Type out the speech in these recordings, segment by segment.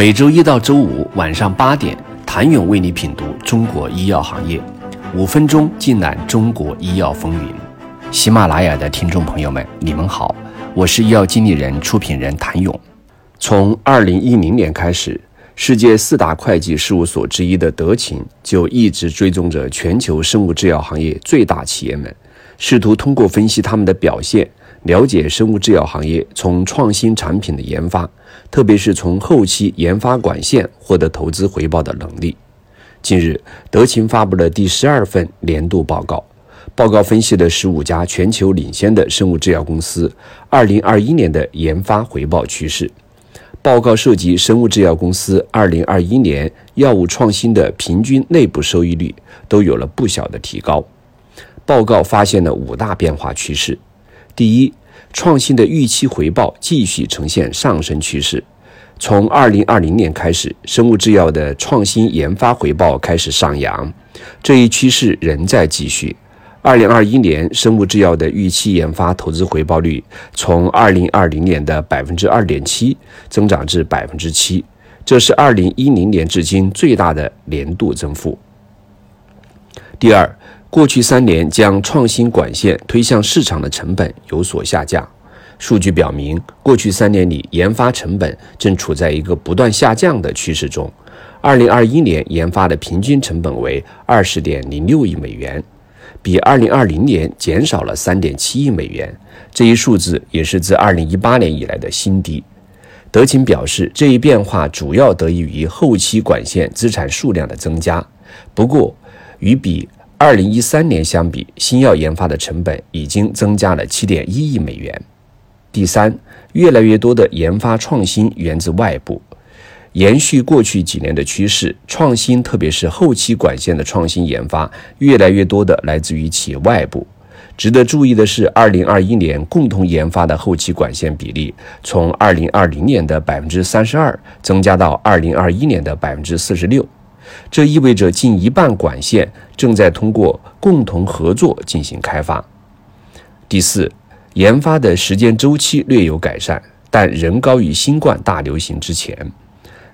每周一到周五晚上八点，谭勇为你品读中国医药行业，五分钟尽览中国医药风云。喜马拉雅的听众朋友们，你们好，我是医药经理人、出品人谭勇。从二零一零年开始，世界四大会计事务所之一的德勤就一直追踪着全球生物制药行业最大企业们，试图通过分析他们的表现。了解生物制药行业从创新产品的研发，特别是从后期研发管线获得投资回报的能力。近日，德勤发布了第十二份年度报告，报告分析了十五家全球领先的生物制药公司二零二一年的研发回报趋势。报告涉及生物制药公司二零二一年药物创新的平均内部收益率都有了不小的提高。报告发现了五大变化趋势。第一，创新的预期回报继续呈现上升趋势。从二零二零年开始，生物制药的创新研发回报开始上扬，这一趋势仍在继续。二零二一年，生物制药的预期研发投资回报率从二零二零年的百分之二点七增长至百分之七，这是二零一零年至今最大的年度增幅。第二。过去三年将创新管线推向市场的成本有所下降。数据表明，过去三年里研发成本正处在一个不断下降的趋势中。二零二一年研发的平均成本为二十点零六亿美元，比二零二零年减少了三点七亿美元。这一数字也是自二零一八年以来的新低。德勤表示，这一变化主要得益于后期管线资产数量的增加。不过，与比二零一三年相比，新药研发的成本已经增加了七点一亿美元。第三，越来越多的研发创新源自外部，延续过去几年的趋势，创新特别是后期管线的创新研发，越来越多的来自于企业外部。值得注意的是，二零二一年共同研发的后期管线比例从二零二零年的百分之三十二增加到二零二一年的百分之四十六。这意味着近一半管线正在通过共同合作进行开发。第四，研发的时间周期略有改善，但仍高于新冠大流行之前。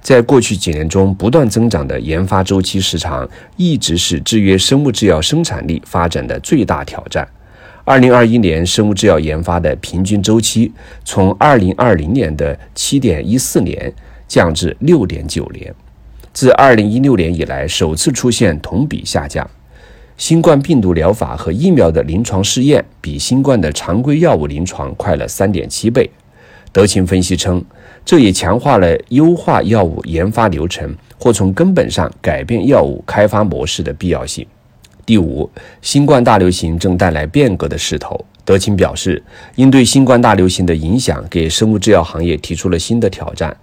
在过去几年中不断增长的研发周期时长，一直是制约生物制药生产力发展的最大挑战。二零二一年，生物制药研发的平均周期从二零二零年的七点一四年降至六点九年。自2016年以来，首次出现同比下降。新冠病毒疗法和疫苗的临床试验比新冠的常规药物临床快了3.7倍。德勤分析称，这也强化了优化药物研发流程或从根本上改变药物开发模式的必要性。第五，新冠大流行正带来变革的势头。德勤表示，应对新冠大流行的影响，给生物制药行业提出了新的挑战。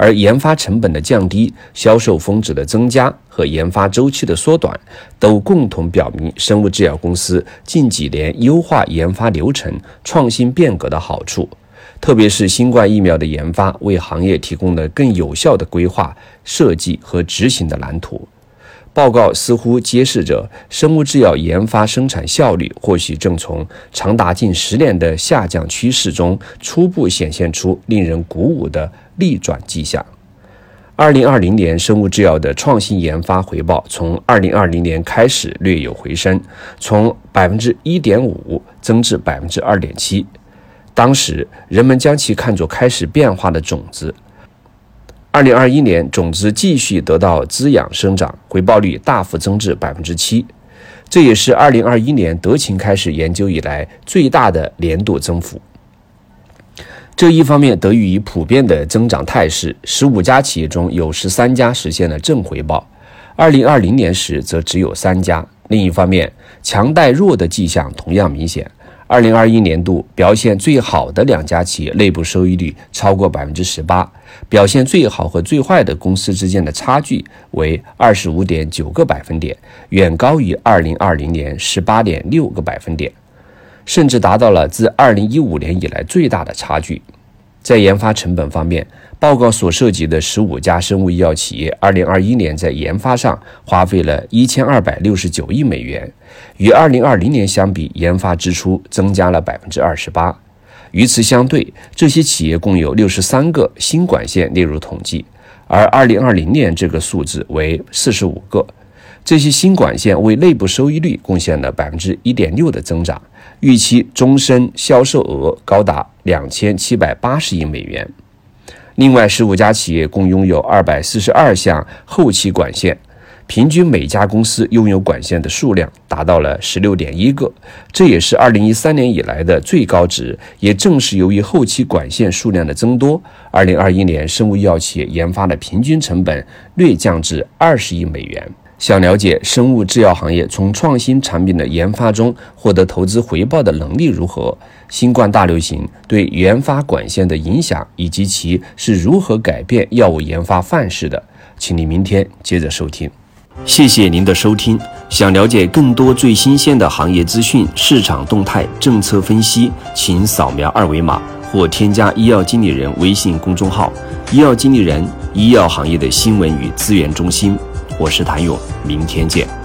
而研发成本的降低、销售峰值的增加和研发周期的缩短，都共同表明生物制药公司近几年优化研发流程、创新变革的好处。特别是新冠疫苗的研发，为行业提供了更有效的规划、设计和执行的蓝图。报告似乎揭示着生物制药研发生产效率或许正从长达近十年的下降趋势中初步显现出令人鼓舞的逆转迹象。二零二零年，生物制药的创新研发回报从二零二零年开始略有回升，从百分之一点五增至百分之二点七。当时人们将其看作开始变化的种子。二零二一年，种子继续得到滋养生长，回报率大幅增至百分之七，这也是二零二一年德勤开始研究以来最大的年度增幅。这一方面得益于普遍的增长态势，十五家企业中有十三家实现了正回报，二零二零年时则只有三家。另一方面，强带弱的迹象同样明显。二零二一年度表现最好的两家企业内部收益率超过百分之十八，表现最好和最坏的公司之间的差距为二十五点九个百分点，远高于二零二零年十八点六个百分点，甚至达到了自二零一五年以来最大的差距。在研发成本方面，报告所涉及的十五家生物医药企业，二零二一年在研发上花费了一千二百六十九亿美元，与二零二零年相比，研发支出增加了百分之二十八。与此相对，这些企业共有六十三个新管线列入统计，而2020年这个数字为45个。这些新管线为内部收益率贡献了百分之一点六的增长，预期终身销售额高达两千七百八十亿美元。另外，十五家企业共拥有二百四十二项后期管线。平均每家公司拥有管线的数量达到了十六点一个，这也是二零一三年以来的最高值。也正是由于后期管线数量的增多，二零二一年生物医药企业研发的平均成本略降至二十亿美元。想了解生物制药行业从创新产品的研发中获得投资回报的能力如何？新冠大流行对研发管线的影响以及其是如何改变药物研发范式的，请你明天接着收听。谢谢您的收听。想了解更多最新鲜的行业资讯、市场动态、政策分析，请扫描二维码或添加医药经理人微信公众号“医药经理人”——医药行业的新闻与资源中心。我是谭勇，明天见。